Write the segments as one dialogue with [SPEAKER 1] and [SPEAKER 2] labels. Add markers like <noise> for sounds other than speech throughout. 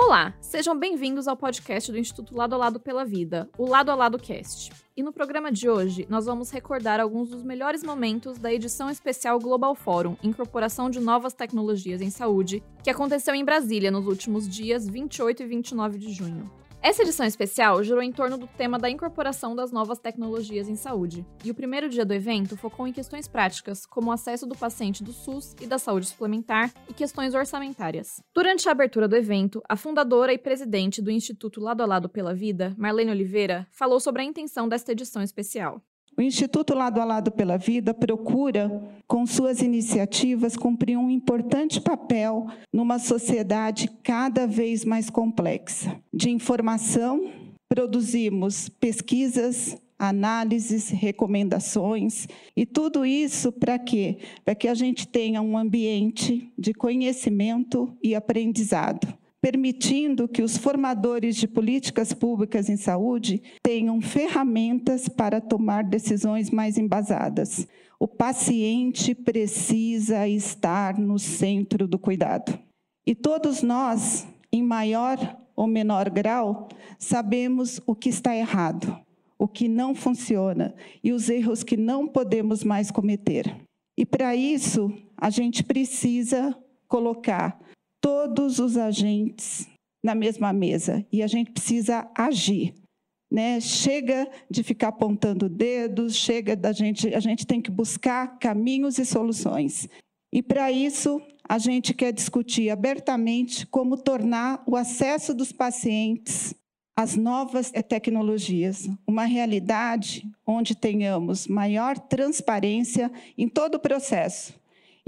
[SPEAKER 1] Olá, sejam bem-vindos ao podcast do Instituto Lado a Lado pela Vida, o Lado a Lado Cast. E no programa de hoje, nós vamos recordar alguns dos melhores momentos da edição especial Global Forum, Incorporação de Novas Tecnologias em Saúde, que aconteceu em Brasília nos últimos dias 28 e 29 de junho. Essa edição especial girou em torno do tema da incorporação das novas tecnologias em saúde, e o primeiro dia do evento focou em questões práticas, como o acesso do paciente do SUS e da saúde suplementar e questões orçamentárias. Durante a abertura do evento, a fundadora e presidente do Instituto Lado a Lado pela Vida, Marlene Oliveira, falou sobre a intenção desta edição especial.
[SPEAKER 2] O Instituto Lado a Lado pela Vida procura, com suas iniciativas, cumprir um importante papel numa sociedade cada vez mais complexa. De informação, produzimos pesquisas, análises, recomendações e tudo isso para quê? Para que a gente tenha um ambiente de conhecimento e aprendizado permitindo que os formadores de políticas públicas em saúde tenham ferramentas para tomar decisões mais embasadas. O paciente precisa estar no centro do cuidado. E todos nós, em maior ou menor grau, sabemos o que está errado, o que não funciona e os erros que não podemos mais cometer. E para isso, a gente precisa colocar todos os agentes na mesma mesa e a gente precisa agir. Né? Chega de ficar apontando dedos, chega da gente, a gente tem que buscar caminhos e soluções. E para isso, a gente quer discutir abertamente como tornar o acesso dos pacientes às novas tecnologias uma realidade onde tenhamos maior transparência em todo o processo,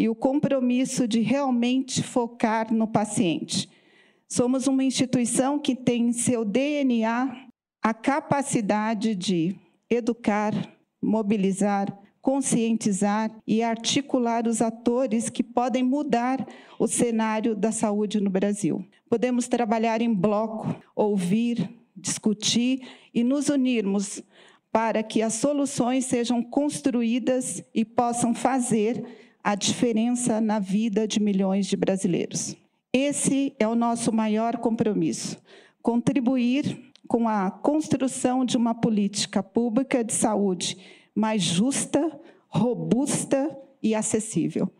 [SPEAKER 2] e o compromisso de realmente focar no paciente. Somos uma instituição que tem em seu DNA a capacidade de educar, mobilizar, conscientizar e articular os atores que podem mudar o cenário da saúde no Brasil. Podemos trabalhar em bloco, ouvir, discutir e nos unirmos para que as soluções sejam construídas e possam fazer a diferença na vida de milhões de brasileiros. Esse é o nosso maior compromisso: contribuir com a construção de uma política pública de saúde mais justa, robusta e acessível.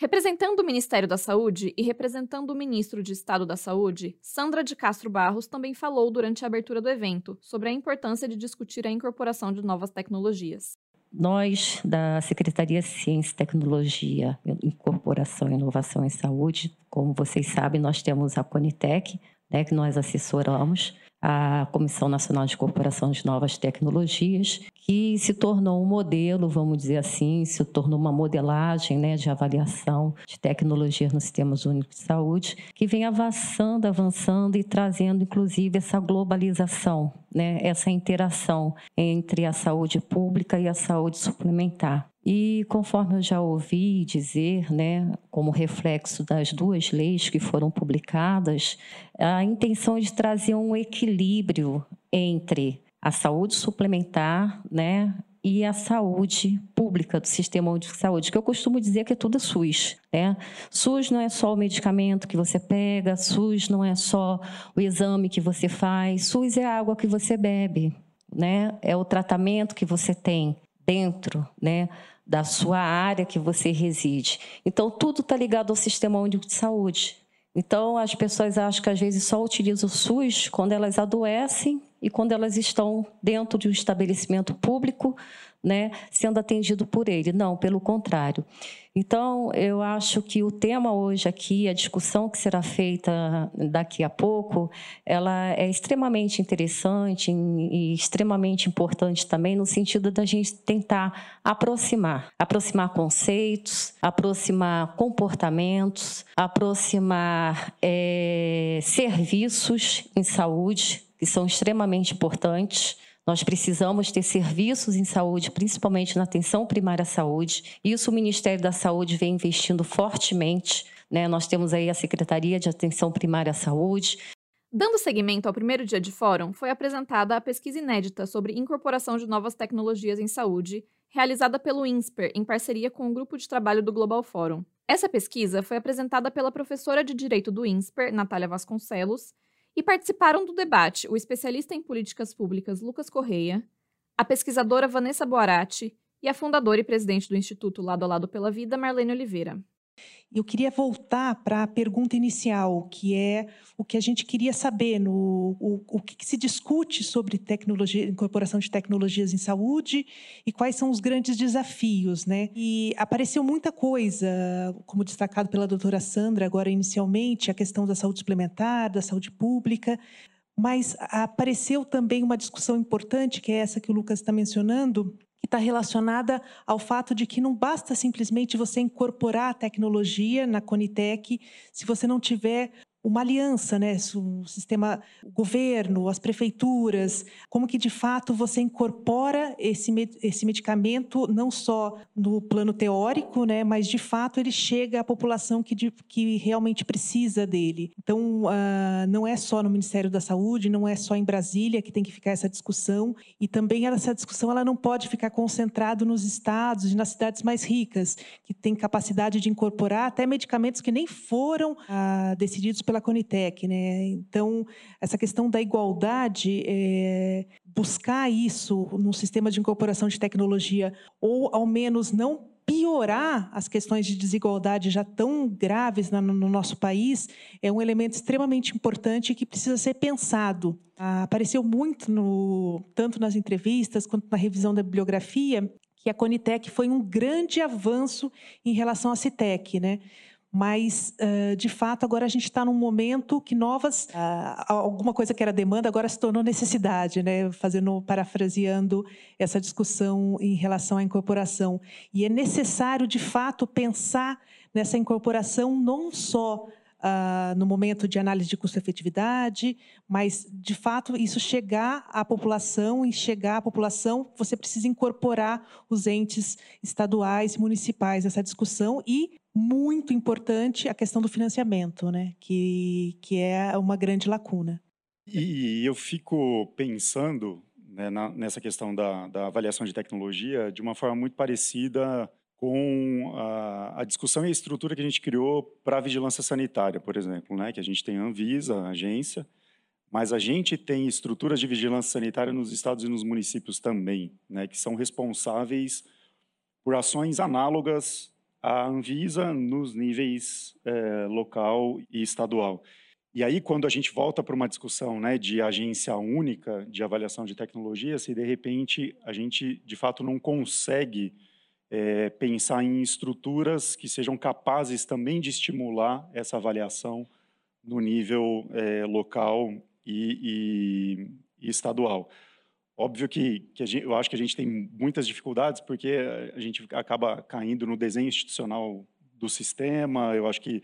[SPEAKER 1] Representando o Ministério da Saúde e representando o ministro de Estado da Saúde, Sandra de Castro Barros também falou durante a abertura do evento sobre a importância de discutir a incorporação de novas tecnologias.
[SPEAKER 3] Nós, da Secretaria Ciência Tecnologia, Incorporação Inovação em Saúde, como vocês sabem, nós temos a Conitec, né, que nós assessoramos, a Comissão Nacional de Incorporação de Novas Tecnologias, que se tornou um modelo, vamos dizer assim, se tornou uma modelagem né, de avaliação de tecnologias nos sistemas únicos de saúde, que vem avançando, avançando e trazendo, inclusive, essa globalização, né, essa interação entre a saúde pública e a saúde suplementar. E conforme eu já ouvi dizer, né, como reflexo das duas leis que foram publicadas, a intenção é de trazer um equilíbrio entre a saúde suplementar, né, e a saúde pública do sistema de saúde, que eu costumo dizer que é tudo SUS, né? SUS não é só o medicamento que você pega, SUS não é só o exame que você faz, SUS é a água que você bebe, né? É o tratamento que você tem dentro, né? Da sua área que você reside. Então, tudo está ligado ao Sistema Único de Saúde. Então, as pessoas acham que às vezes só utilizam o SUS quando elas adoecem e quando elas estão dentro de um estabelecimento público, né, sendo atendido por ele. Não, pelo contrário. Então, eu acho que o tema hoje aqui, a discussão que será feita daqui a pouco, ela é extremamente interessante e extremamente importante também no sentido da gente tentar aproximar, aproximar conceitos, aproximar comportamentos, aproximar é, serviços em saúde que são extremamente importantes nós precisamos ter serviços em saúde, principalmente na atenção primária à saúde. Isso o Ministério da Saúde vem investindo fortemente. Né? Nós temos aí a Secretaria de Atenção Primária à Saúde,
[SPEAKER 1] Dando seguimento ao primeiro dia de fórum, foi apresentada a pesquisa inédita sobre incorporação de novas tecnologias em saúde, realizada pelo INSPER em parceria com o grupo de trabalho do Global Fórum. Essa pesquisa foi apresentada pela professora de Direito do INSPER, Natália Vasconcelos, E participaram do debate o especialista em políticas públicas Lucas Correia, a pesquisadora Vanessa Boarati e a fundadora e presidente do Instituto Lado a Lado pela Vida, Marlene Oliveira.
[SPEAKER 4] Eu queria voltar para a pergunta inicial, que é o que a gente queria saber, no, o, o que, se discute sobre tecnologia, incorporação de tecnologias em saúde e quais são os grandes desafios. Né? E apareceu muita coisa, como destacado pela doutora Sandra agora inicialmente, a questão da saúde suplementar, da saúde pública, mas apareceu também uma discussão importante, que é essa que o Lucas está mencionando, que está relacionada ao fato de que não basta simplesmente você incorporar a tecnologia na Conitec se você não tiver uma aliança, né? O sistema, o governo, as prefeituras, como que de fato você incorpora esse, esse medicamento não só no plano teórico, né? Mas de fato ele chega à população que, de, que realmente precisa dele. Então, uh, não é só no Ministério da Saúde, não é só em Brasília que tem que ficar essa discussão e também essa discussão ela não pode ficar concentrada nos estados e nas cidades mais ricas que têm capacidade de incorporar até medicamentos que nem foram uh, decididos pela Conitec, né? Então, essa questão da igualdade, é, buscar isso no sistema de incorporação de tecnologia, ou ao menos não piorar as questões de desigualdade já tão graves no, no nosso país, é um elemento extremamente importante que precisa ser pensado. Ah, apareceu muito, no, tanto nas entrevistas quanto na revisão da bibliografia, que a Conitec foi um grande avanço em relação à CITEC, né? Mas de fato agora a gente está num momento que novas alguma coisa que era demanda agora se tornou necessidade, né? Fazendo parafraseando essa discussão em relação à incorporação e é necessário de fato pensar nessa incorporação não só Uh, no momento de análise de custo-efetividade, mas, de fato, isso chegar à população e chegar à população, você precisa incorporar os entes estaduais e municipais nessa discussão e muito importante a questão do financiamento, né? que, que é uma grande lacuna.
[SPEAKER 5] E eu fico pensando né, na, nessa questão da, da, avaliação de tecnologia de uma forma muito parecida com a, a discussão e a estrutura que a gente criou para a vigilância sanitária, por exemplo, né, que a gente tem a Anvisa, a agência, mas a gente tem estruturas de vigilância sanitária nos estados e nos municípios também, né, que são responsáveis por ações análogas a Anvisa nos níveis é, local e estadual. E aí, quando a gente volta para uma discussão né, de agência única de avaliação de tecnologia, se de repente a gente, de fato, não consegue é, pensar em estruturas que sejam capazes também de estimular essa avaliação no nível é, local e, e, e estadual. Óbvio que, que gente, eu acho que a gente tem muitas dificuldades, porque a gente acaba caindo no desenho institucional do sistema. Eu acho que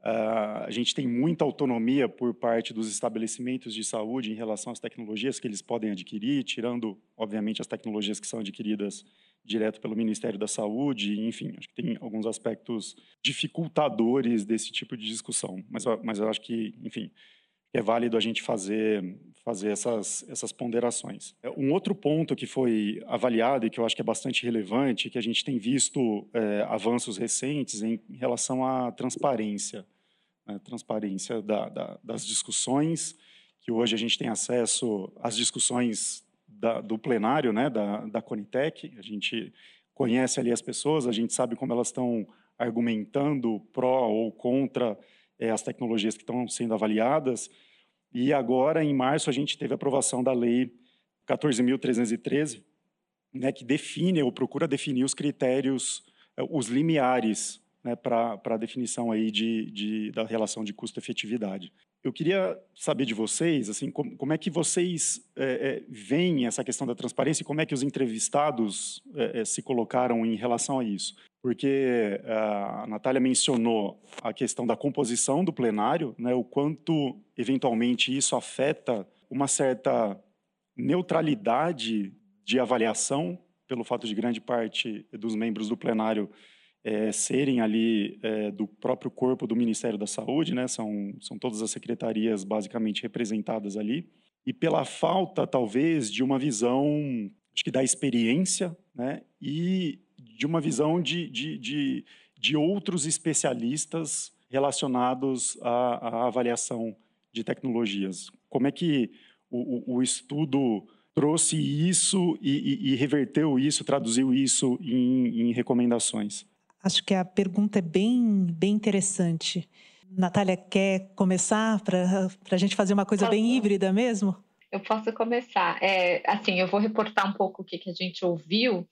[SPEAKER 5] uh, a gente tem muita autonomia por parte dos estabelecimentos de saúde em relação às tecnologias que eles podem adquirir, tirando, obviamente, as tecnologias que são adquiridas direto pelo Ministério da Saúde. Enfim, acho que tem alguns aspectos dificultadores desse tipo de discussão. Mas, mas eu acho que, enfim, é válido a gente fazer, fazer essas, essas ponderações. É, um outro ponto que foi avaliado e que eu acho que é bastante relevante, que a gente tem visto é, avanços recentes em, relação à transparência, né, transparência da, da, das discussões, que hoje a gente tem acesso às discussões da, do plenário, né, da, da Conitec, a gente conhece ali as pessoas, a gente sabe como elas estão argumentando pró ou contra é, as tecnologias que estão sendo avaliadas. E agora, em março, a gente teve a aprovação da Lei 14.313, né, que define ou procura definir os critérios, é, os limiares né, para a definição aí de, de, da relação de custo-efetividade. Eu queria saber de vocês, assim, como, como é que vocês é, é, veem essa questão da transparência e como é que os entrevistados é, é se colocaram em relação a isso? Porque eh, a Natália mencionou a questão da composição do plenário, né, o quanto eventualmente isso afeta uma certa neutralidade de avaliação, pelo fato de grande parte dos membros do plenário é, serem ali é, do próprio corpo do Ministério da Saúde, né, são, são todas as secretarias basicamente representadas ali, e pela falta, talvez, de uma visão, acho que da experiência, né, e de uma visão de, de, de, de outros especialistas relacionados à, à, avaliação de tecnologias. como é que o, o, o estudo trouxe isso e, e, e, reverteu isso, traduziu isso em, em recomendações?
[SPEAKER 4] Acho que a pergunta é bem, bem interessante. Natália, quer começar para a gente fazer uma coisa bem híbrida mesmo?
[SPEAKER 6] Eu posso começar. É, assim, eu vou reportar um pouco o que, que a gente ouviu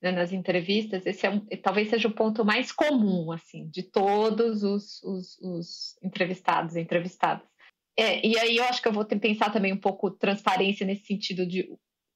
[SPEAKER 6] né, nas entrevistas. Esse é um, talvez seja o ponto mais comum, assim, de todos os, os, os entrevistados e entrevistadas. É, e aí eu acho que eu vou pensar também um pouco transparência nesse sentido de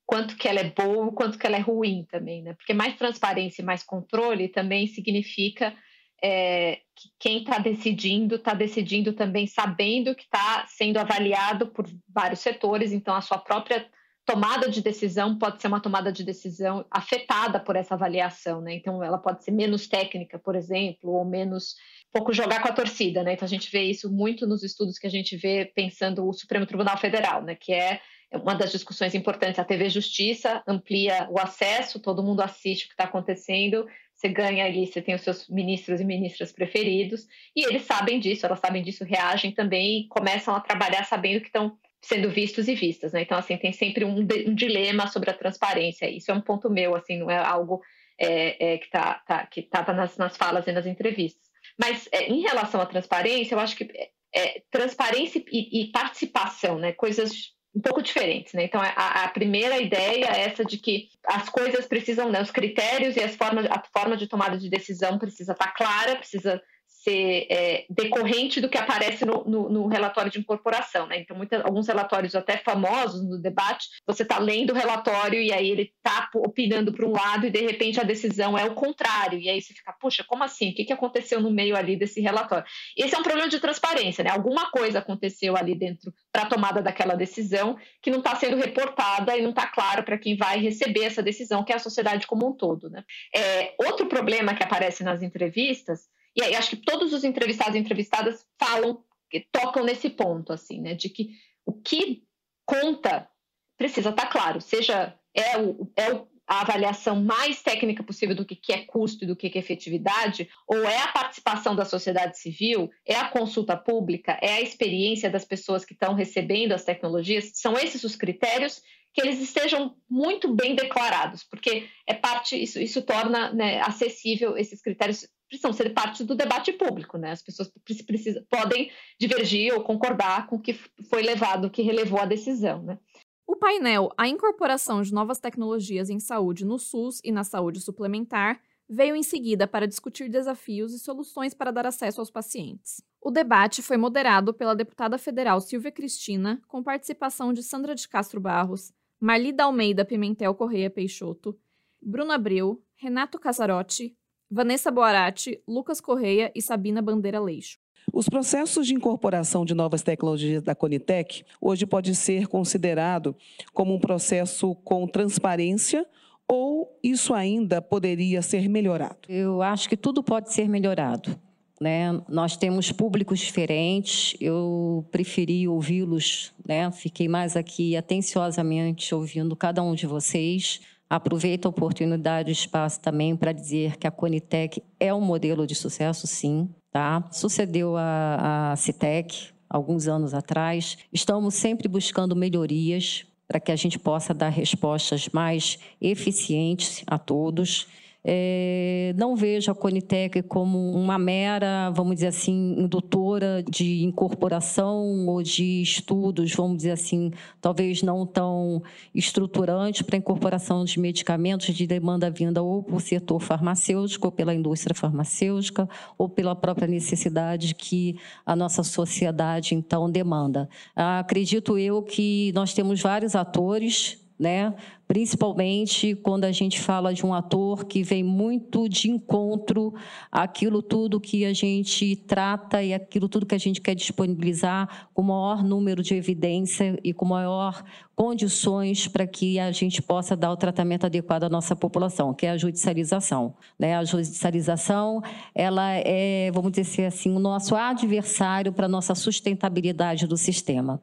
[SPEAKER 6] quanto que ela é boa, quanto que ela é ruim também, né? Porque mais transparência e mais controle também significa é, que quem está decidindo está decidindo também sabendo que está sendo avaliado por vários setores, então a sua própria tomada de decisão pode ser uma tomada de decisão afetada por essa avaliação, né? Então ela pode ser menos técnica, por exemplo, ou menos pouco jogar com a torcida, né? Então a gente vê isso muito nos estudos que a gente vê pensando o Supremo Tribunal Federal, né? Que é uma das discussões importantes. A TV Justiça amplia o acesso, todo mundo assiste o que está acontecendo, você ganha ali, você tem os seus ministros e ministras preferidos, e eles sabem disso, elas sabem disso, reagem também e começam a trabalhar sabendo que estão sendo vistos e vistas, né? Então, assim, tem sempre um, um dilema sobre a transparência. Isso é um ponto meu, assim, não é algo é, é, que tá, tá estava nas, nas falas e nas entrevistas. Mas é, em relação à transparência, eu acho que é, é transparência e, e, participação, né? Coisas um pouco diferentes, né? Então, a, a, primeira ideia é essa de que as coisas precisam, né? Os critérios e as formas, a forma de tomada de decisão precisa estar tá clara, precisa ser é, decorrente do que aparece no, no, no, relatório de incorporação. Né? Então, muita, alguns relatórios até famosos no debate, você está lendo o relatório e aí ele está opinando para um lado e de repente a decisão é o contrário. E aí você fica, puxa, como assim? O que, que aconteceu no meio ali desse relatório? Esse é um problema de transparência, né? Alguma coisa aconteceu ali dentro para a tomada daquela decisão que não está sendo reportada e não está claro para quem vai receber essa decisão, que é a sociedade como um todo. Né? É, outro problema que aparece nas entrevistas e acho que todos os entrevistados e entrevistadas falam, tocam nesse ponto, assim, né? De que o que conta precisa estar tá claro, seja é, o, é a avaliação mais técnica possível do que, que é custo e do que, que é efetividade, ou é a participação da sociedade civil, é a consulta pública, é a experiência das pessoas que estão recebendo as tecnologias, são esses os critérios que eles estejam muito bem declarados, porque é parte, isso, isso torna né, acessível esses critérios precisam ser parte do debate público, né? As pessoas precisam, podem divergir ou concordar com o que foi levado, o que relevou a decisão, né?
[SPEAKER 1] O painel A Incorporação de Novas Tecnologias em Saúde no SUS e na Saúde Suplementar veio em seguida para discutir desafios e soluções para dar acesso aos pacientes. O debate foi moderado pela deputada federal Silvia Cristina, com participação de Sandra de Castro Barros, Marlida Almeida Pimentel Correia Peixoto, Bruno Abreu, Renato Casarotti, Vanessa Boarati, Lucas Correia e Sabina Bandeira Leixo.
[SPEAKER 7] Os processos de incorporação de novas tecnologias da Conitec hoje pode ser considerado como um processo com transparência ou isso ainda poderia ser melhorado?
[SPEAKER 3] Eu acho que tudo pode ser melhorado. Né? Nós temos públicos diferentes, eu preferi ouvi-los, né? fiquei mais aqui atenciosamente ouvindo cada um de vocês Aproveito a oportunidade e espaço também para dizer que a Conitec é um modelo de sucesso, sim. Tá? Sucedeu a, a Citec alguns anos atrás. Estamos sempre buscando melhorias para que a gente possa dar respostas mais eficientes a todos. É, não vejo a Conitec como uma mera, vamos dizer assim, indutora de incorporação ou de estudos, vamos dizer assim, talvez não tão estruturante para a incorporação de medicamentos de demanda vinda ou por setor farmacêutico, ou pela indústria farmacêutica, ou pela própria necessidade que a nossa sociedade, então, demanda. Acredito eu que nós temos vários atores né? Principalmente quando a gente fala de um ator que vem muito de encontro àquilo tudo que a gente trata e aquilo tudo que a gente quer disponibilizar com o maior número de evidência e com maior condições para que a gente possa dar o tratamento adequado à nossa população, que é a judicialização. Né? A judicialização, ela é, vamos dizer assim, o nosso adversário para a nossa sustentabilidade do sistema.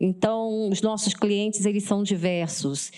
[SPEAKER 3] Então, os nossos clientes, eles são diversos.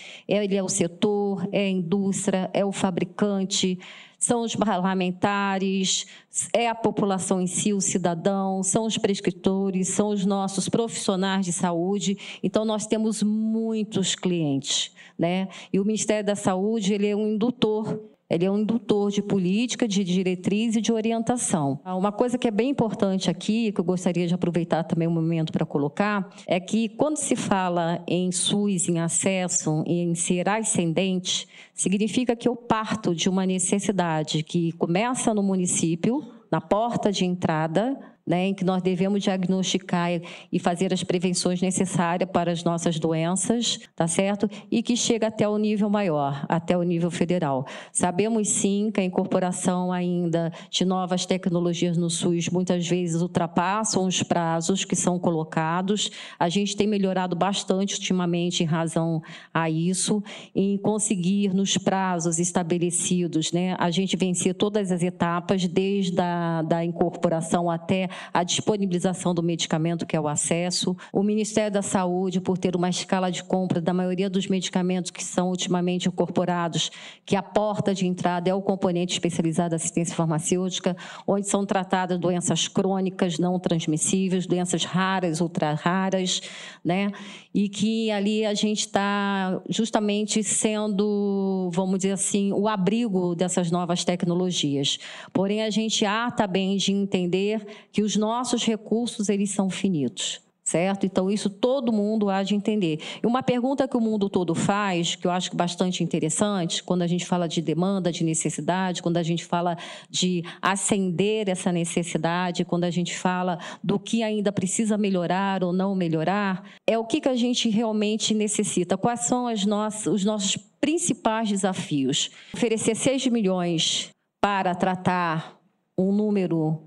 [SPEAKER 3] Ele é o setor, é a indústria, é o fabricante, são os parlamentares, é a população em si, o cidadão, são os prescritores, são os nossos profissionais de saúde. Então, nós temos muitos clientes. Né? E o Ministério da Saúde ele é um indutor ele é um indutor de política, de diretriz e de orientação. Uma coisa que é bem importante aqui, que eu gostaria de aproveitar também o um momento para colocar, é que quando se fala em SUS, em acesso, em ser ascendente, significa que eu parto de uma necessidade que começa no município, na porta de entrada, né, em que nós devemos diagnosticar e fazer as prevenções necessárias para as nossas doenças, tá certo? E que chega até o nível maior, até o nível federal. Sabemos sim que a incorporação ainda de novas tecnologias no SUS muitas vezes ultrapassam os prazos que são colocados. A gente tem melhorado bastante ultimamente em razão a isso, em conseguir nos prazos estabelecidos, né, a gente vencer todas as etapas, desde a da incorporação até a disponibilização do medicamento, que é o acesso, o Ministério da Saúde, por ter uma escala de compra da maioria dos medicamentos que são ultimamente incorporados, que a porta de entrada é o componente especializado da assistência farmacêutica, onde são tratadas doenças crônicas não transmissíveis, doenças raras, ultra raras, né? E que ali a gente está justamente sendo, vamos dizer assim, o abrigo dessas novas tecnologias. Porém, a gente há também de entender que os nossos recursos eles são finitos certo? Então, isso todo mundo há de entender. E uma pergunta que o mundo todo faz, que eu acho bastante interessante, quando a gente fala de demanda, de necessidade, quando a gente fala de acender essa necessidade, quando a gente fala do que ainda precisa melhorar ou não melhorar, é o que, que a gente realmente necessita, quais são as nossas, os nossos principais desafios. Oferecer 6 milhões para tratar um número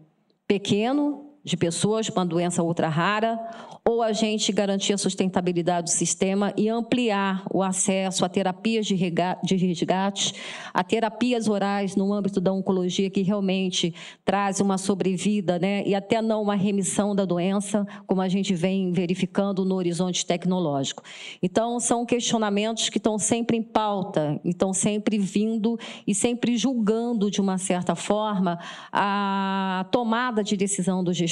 [SPEAKER 3] pequeno de pessoas com uma doença ultra rara ou a gente garantir a sustentabilidade do sistema e ampliar o acesso a terapias de resgate, a terapias orais no âmbito da oncologia, que realmente traz uma sobrevida né, e até não uma remissão da doença, como a gente vem verificando no horizonte tecnológico. Então, são questionamentos que estão sempre em pauta, estão sempre vindo e sempre julgando, de uma certa forma, a tomada de decisão do gestor.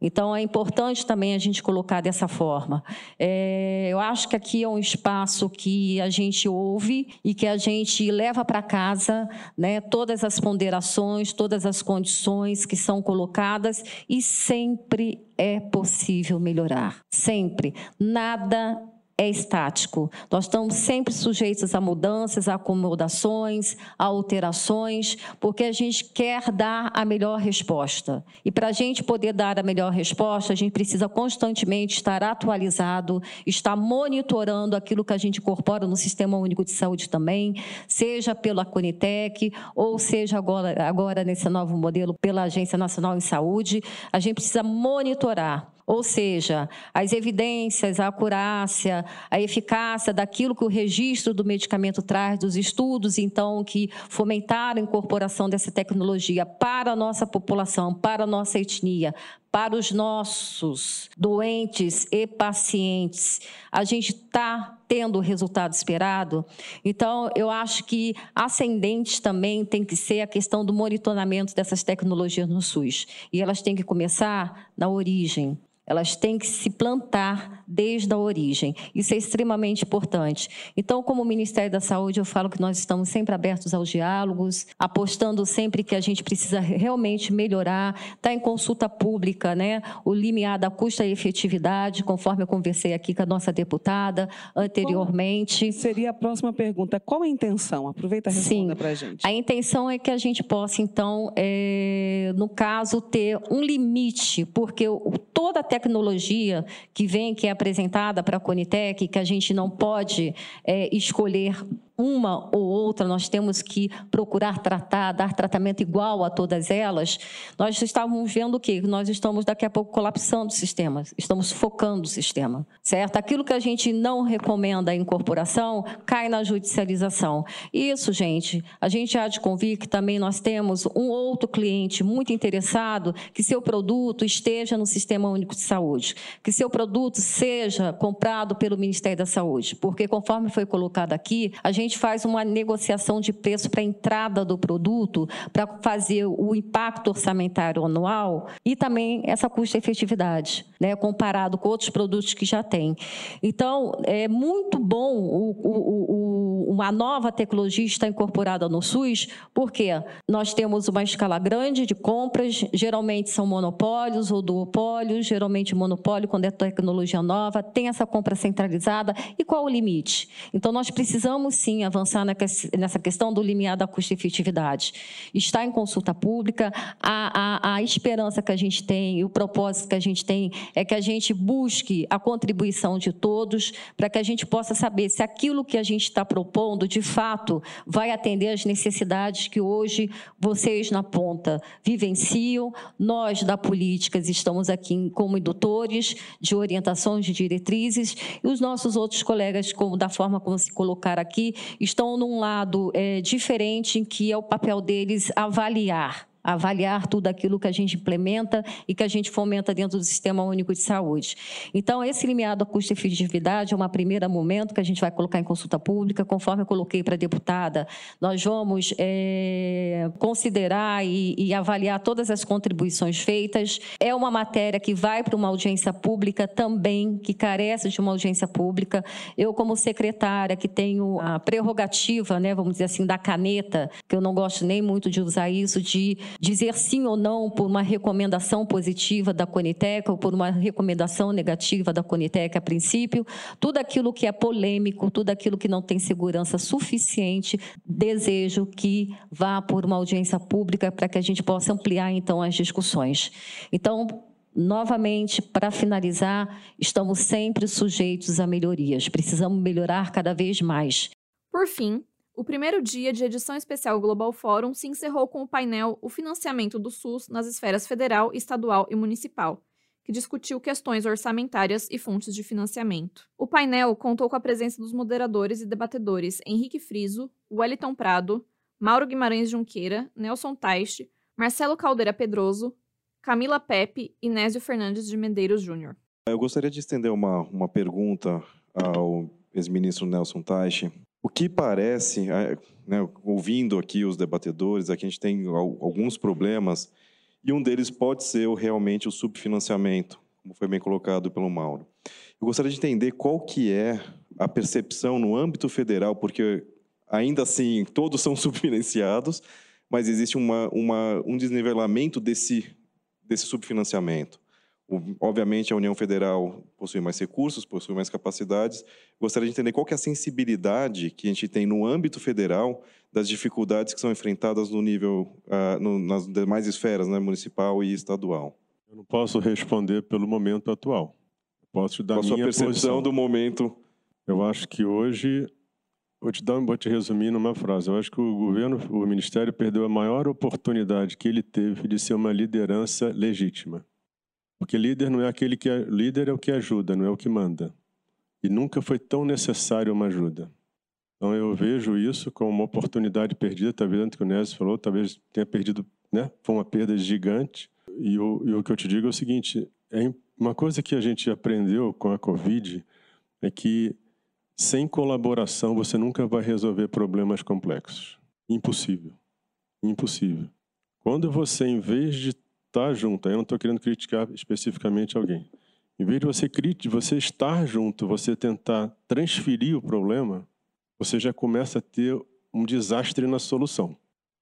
[SPEAKER 3] Então, é importante também a gente colocar colocar dessa forma. É, eu acho que aqui é um espaço que a gente ouve e que a gente leva para casa né, todas as ponderações, todas as condições que são colocadas e sempre é possível melhorar. Sempre. Nada é estático. Nós estamos sempre sujeitos a mudanças, a acomodações, a alterações, porque a gente quer dar a melhor resposta. E para a gente poder dar a melhor resposta, a gente precisa constantemente estar atualizado, estar monitorando aquilo que a gente incorpora no Sistema Único de Saúde também, seja pela Conitec ou seja agora, agora nesse novo modelo pela Agência Nacional em Saúde. A gente precisa monitorar ou seja, as evidências, a acurácia, a eficácia daquilo que o registro do medicamento traz, dos estudos, então, que fomentaram a incorporação dessa tecnologia para a nossa população, para a nossa etnia, para os nossos doentes e pacientes, a gente está tendo o resultado esperado. Então, eu acho que ascendente também tem que ser a questão do monitoramento dessas tecnologias no SUS. E elas têm que começar na origem, elas têm que se plantar desde a origem. Isso é extremamente importante. Então, como Ministério da Saúde, eu falo que nós estamos sempre abertos aos diálogos, apostando sempre que a gente precisa realmente melhorar. Está em consulta pública, né? O limiar da custa e efetividade, conforme eu conversei aqui com a nossa deputada anteriormente.
[SPEAKER 7] Qual seria a próxima pergunta. Qual a intenção? Aproveita e responda para a gente.
[SPEAKER 3] A intenção é que a gente possa, então, é, no caso, ter um limite, porque toda a tecnologia que vem, que é apresentada para a Conitec, que a gente não pode é, escolher uma ou outra, nós temos que procurar tratar, dar tratamento igual a todas elas, nós estávamos vendo o quê? Nós estamos daqui a pouco colapsando o sistema, estamos focando o sistema, certo? Aquilo que a gente não recomenda a incorporação cai na judicialização. Isso, gente, a gente há de convir que também nós temos um outro cliente muito interessado que seu produto esteja no Sistema Único de Saúde, que seu produto seja comprado pelo Ministério da Saúde, porque conforme foi colocado aqui, a gente gente faz uma negociação de preço para a entrada do produto, para fazer o impacto orçamentário anual e também essa custo-efetividade, né, comparado com outros produtos que já tem. Então, é muito bom o, o, o, uma nova tecnologia estar incorporada no SUS, porque nós temos uma escala grande de compras, geralmente são monopólios ou duopólios, geralmente monopólio quando é tecnologia nova, tem essa compra centralizada e qual o limite? Então, nós precisamos sim avançar nessa questão do limiar da custo-efetividade. Está em consulta pública, a, a, a esperança que a gente tem e o propósito que a gente tem é que a gente busque a contribuição de todos para que a gente possa saber se aquilo que a gente está propondo, de fato, vai atender às necessidades que hoje vocês na ponta vivenciam, nós da política estamos aqui como indutores de orientações, de diretrizes, e os nossos outros colegas, como da forma como se colocar aqui, estão num lado é, diferente, em que é o papel deles avaliar avaliar tudo aquilo que a gente implementa e que a gente fomenta dentro do Sistema Único de Saúde. Então, esse limiar da custo-efetividade é um primeiro momento que a gente vai colocar em consulta pública, conforme eu coloquei para a deputada, nós vamos é, considerar e, e avaliar todas as contribuições feitas. É uma matéria que vai para uma audiência pública também, que carece de uma audiência pública. Eu, como secretária, que tenho a prerrogativa, né, vamos dizer assim, da caneta, que eu não gosto nem muito de usar isso, de dizer sim ou não por uma recomendação positiva da Conitec ou por uma recomendação negativa da Conitec a princípio, tudo aquilo que é polêmico, tudo aquilo que não tem segurança suficiente, desejo que vá por uma audiência pública para que a gente possa ampliar então as discussões. Então, Novamente, para finalizar, estamos sempre sujeitos a melhorias. Precisamos melhorar cada vez mais.
[SPEAKER 1] Por fim, o primeiro dia de edição especial Global Forum se encerrou com o painel O Financiamento do SUS nas esferas federal, estadual e municipal, que discutiu questões orçamentárias e fontes de financiamento. O painel contou com a presença dos moderadores e debatedores Henrique Friso, Wellington Prado, Mauro Guimarães Junqueira, Nelson Taixe, Marcelo Caldeira Pedroso, Camila Pepe e Nésio Fernandes de Medeiros Júnior.
[SPEAKER 8] Eu gostaria de estender uma, uma pergunta ao ex-ministro Nelson Taixe o que parece, é, né, ouvindo aqui os debatedores, aqui a gente tem alguns problemas, e um deles pode ser realmente o subfinanciamento, como foi bem colocado pelo Mauro. Eu gostaria de entender qual que é a percepção no âmbito federal, porque ainda assim todos são <laughs> subfinanciados, mas existe uma, uma, um desnivelamento desse, desse subfinanciamento. Obviamente, a União Federal possui mais recursos, possui mais capacidades. Gostaria de entender qual é a sensibilidade que a gente tem no âmbito federal das dificuldades que são enfrentadas no nível, uh, no, nas demais esferas, né, municipal e estadual.
[SPEAKER 9] Eu não posso responder pelo momento atual. Posso dar Qual a
[SPEAKER 8] sua percepção
[SPEAKER 9] posição.
[SPEAKER 8] do momento?
[SPEAKER 9] Eu acho que hoje, vou te, dar, vou te resumir numa frase. Eu acho que o governo, o Ministério perdeu a maior oportunidade que ele teve de ser uma liderança legítima. Porque líder não é aquele que líder é o que ajuda, não é o que manda. E nunca foi tão necessário uma ajuda. Então eu vejo isso como uma oportunidade perdida, talvez antes que o Nésio falou, talvez tenha perdido, né? Foi uma perda gigante. E o, e o que eu te digo é o seguinte, é uma coisa que a gente aprendeu com a Covid é que sem colaboração você nunca vai resolver problemas complexos. Impossível. Impossível. Quando você, em vez de estar junto. Aí eu não estou querendo criticar especificamente alguém. Em vez de você, de você estar junto, você tentar transferir o problema, você já começa a ter um desastre na solução.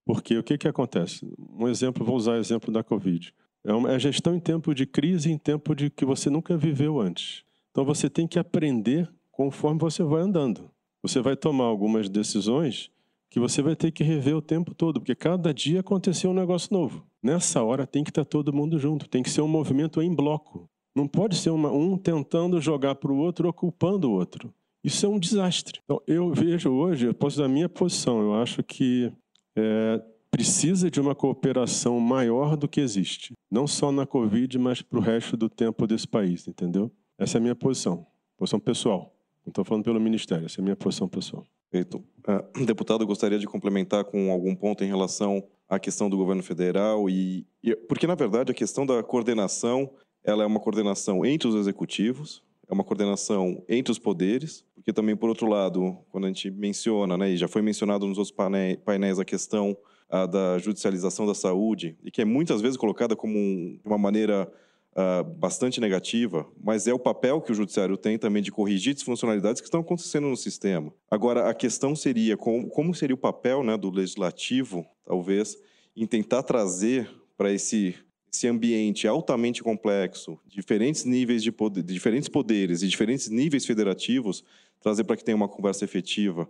[SPEAKER 9] Porque o que, que acontece? Um exemplo, vou usar o exemplo da Covid. É, uma, é gestão em tempo de crise, em tempo de que você nunca viveu antes. Então você tem que aprender conforme você vai andando. Você vai tomar algumas decisões que você vai ter que rever o tempo todo, porque cada dia aconteceu um negócio novo. Nessa hora tem que estar todo mundo junto, tem que ser um movimento em bloco. Não pode ser uma, um tentando jogar para o outro ou culpando o outro. Isso é um desastre. Então, eu vejo hoje, eu posso dar a minha posição, eu acho que é, precisa de uma cooperação maior do que existe. Não só na Covid, mas para o resto do tempo desse país, entendeu? Essa é a minha posição, posição pessoal. Não estou falando pelo Ministério, essa é a minha posição pessoal.
[SPEAKER 8] Perfeito. Uh, <clears throat> deputado, eu gostaria de complementar com algum ponto em relação à questão do governo federal e, e porque na verdade a questão da coordenação ela é uma coordenação entre os executivos, é uma coordenação entre os poderes, porque também, por outro lado, quando a gente menciona, né, e já foi mencionado nos outros painéis, a questão a da judicialização da saúde, e que é muitas vezes colocada como um, uma maneira uh, bastante negativa, mas é o papel que o judiciário tem também de corrigir disfuncionalidades que estão acontecendo no sistema. Agora, a questão seria como, como seria o papel né, do legislativo, talvez, em tentar trazer para esse esse ambiente altamente complexo, diferentes níveis de poder, diferentes poderes e diferentes níveis federativos, trazer para que tenha uma conversa efetiva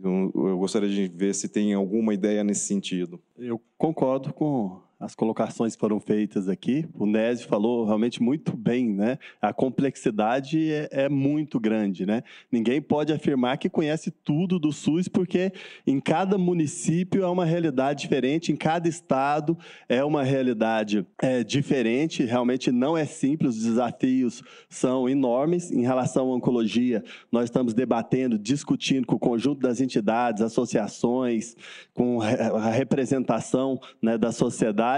[SPEAKER 8] eu, eu gostaria de ver se tem alguma ideia nesse sentido.
[SPEAKER 10] Eu concordo com as colocações foram feitas aqui. O Nézio falou realmente muito bem, né? A complexidade é, é, muito grande, né? Ninguém pode afirmar que conhece tudo do SUS, porque em cada município é uma realidade diferente, em cada estado é uma realidade é, diferente. Realmente não é simples, os desafios são enormes. Em relação à oncologia, nós estamos debatendo, discutindo com o conjunto das entidades, associações, com a representação né, da sociedade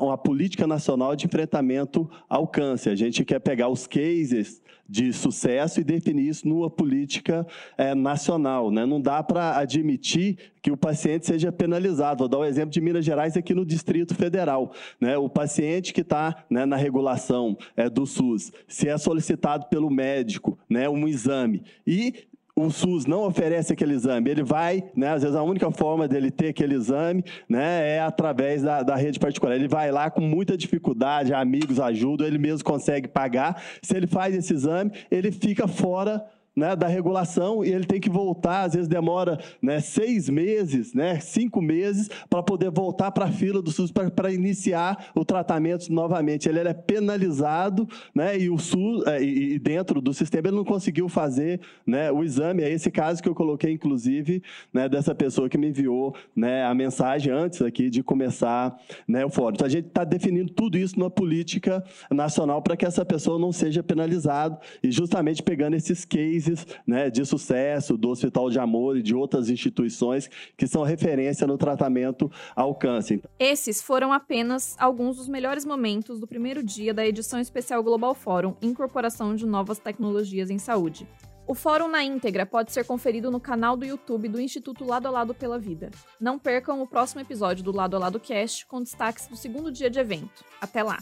[SPEAKER 10] uma política nacional de enfrentamento ao câncer. A gente quer pegar os cases de sucesso e definir isso numa política é, nacional. Né? Não dá para admitir que o paciente seja penalizado. Vou dar o um exemplo de Minas Gerais aqui no Distrito Federal. Né? O paciente que está né, na regulação é, do SUS, se é solicitado pelo médico né, um exame e o SUS não oferece aquele exame, ele vai, né, às vezes a única forma dele ter aquele exame né, é através da, da rede particular. Ele vai lá com muita dificuldade, amigos ajudam, ele mesmo consegue pagar. Se ele faz esse exame, ele fica fora né, da regulação e ele tem que voltar, às vezes demora né, seis meses, né, cinco meses, para poder voltar para a fila do SUS para iniciar o tratamento novamente. Ele, ele é penalizado né, e o SUS, é, e, dentro do sistema, ele não conseguiu fazer né, o exame. É esse caso que eu coloquei, inclusive, né, dessa pessoa que me enviou né, a mensagem antes aqui de começar né, o fórum. Então, a gente está definindo tudo isso numa política nacional para que essa pessoa não seja penalizada e justamente pegando esses cases cases né, de sucesso do Hospital de Amor e de outras instituições que são referência no tratamento ao câncer.
[SPEAKER 1] Esses foram apenas alguns dos melhores momentos do primeiro dia da edição especial Global Fórum Incorporação de Novas Tecnologias em Saúde. O fórum na íntegra pode ser conferido no canal do YouTube do Instituto Lado a Lado pela Vida. Não percam o próximo episódio do Lado a Lado Cast com destaques do segundo dia de evento. Até lá!